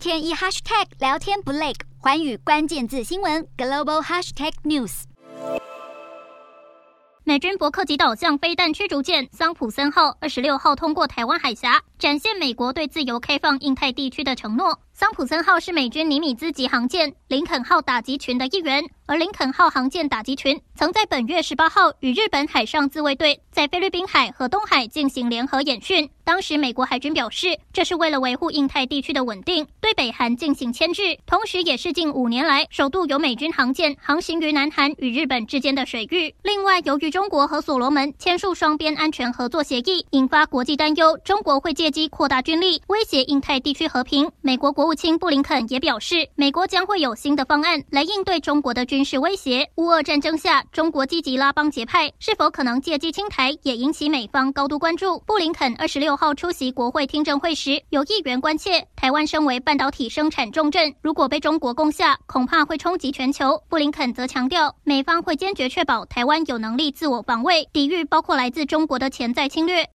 天一 hashtag 聊天不累，环宇关键字新闻 global hashtag news。美军伯克级导向飞弹驱逐舰桑普森号二十六号通过台湾海峡，展现美国对自由开放印太地区的承诺。桑普森号是美军尼米兹级航舰林肯号打击群的一员，而林肯号航舰打击群曾在本月十八号与日本海上自卫队在菲律宾海和东海进行联合演训。当时美国海军表示，这是为了维护印太地区的稳定，对北韩进行牵制，同时也是近五年来首度有美军航舰航行于南韩与日本之间的水域。另外，由于中国和所罗门签署双边安全合作协议，引发国际担忧，中国会借机扩大军力，威胁印太地区和平。美国国务卿布林肯也表示，美国将会有新的方案来应对中国的军事威胁。乌俄战争下，中国积极拉帮结派，是否可能借机侵台，也引起美方高度关注。布林肯二十六号出席国会听证会时，有议员关切，台湾身为半导体生产重镇，如果被中国攻下，恐怕会冲击全球。布林肯则强调，美方会坚决确保台湾有能力自我防卫，抵御包括来自中国的潜在侵略。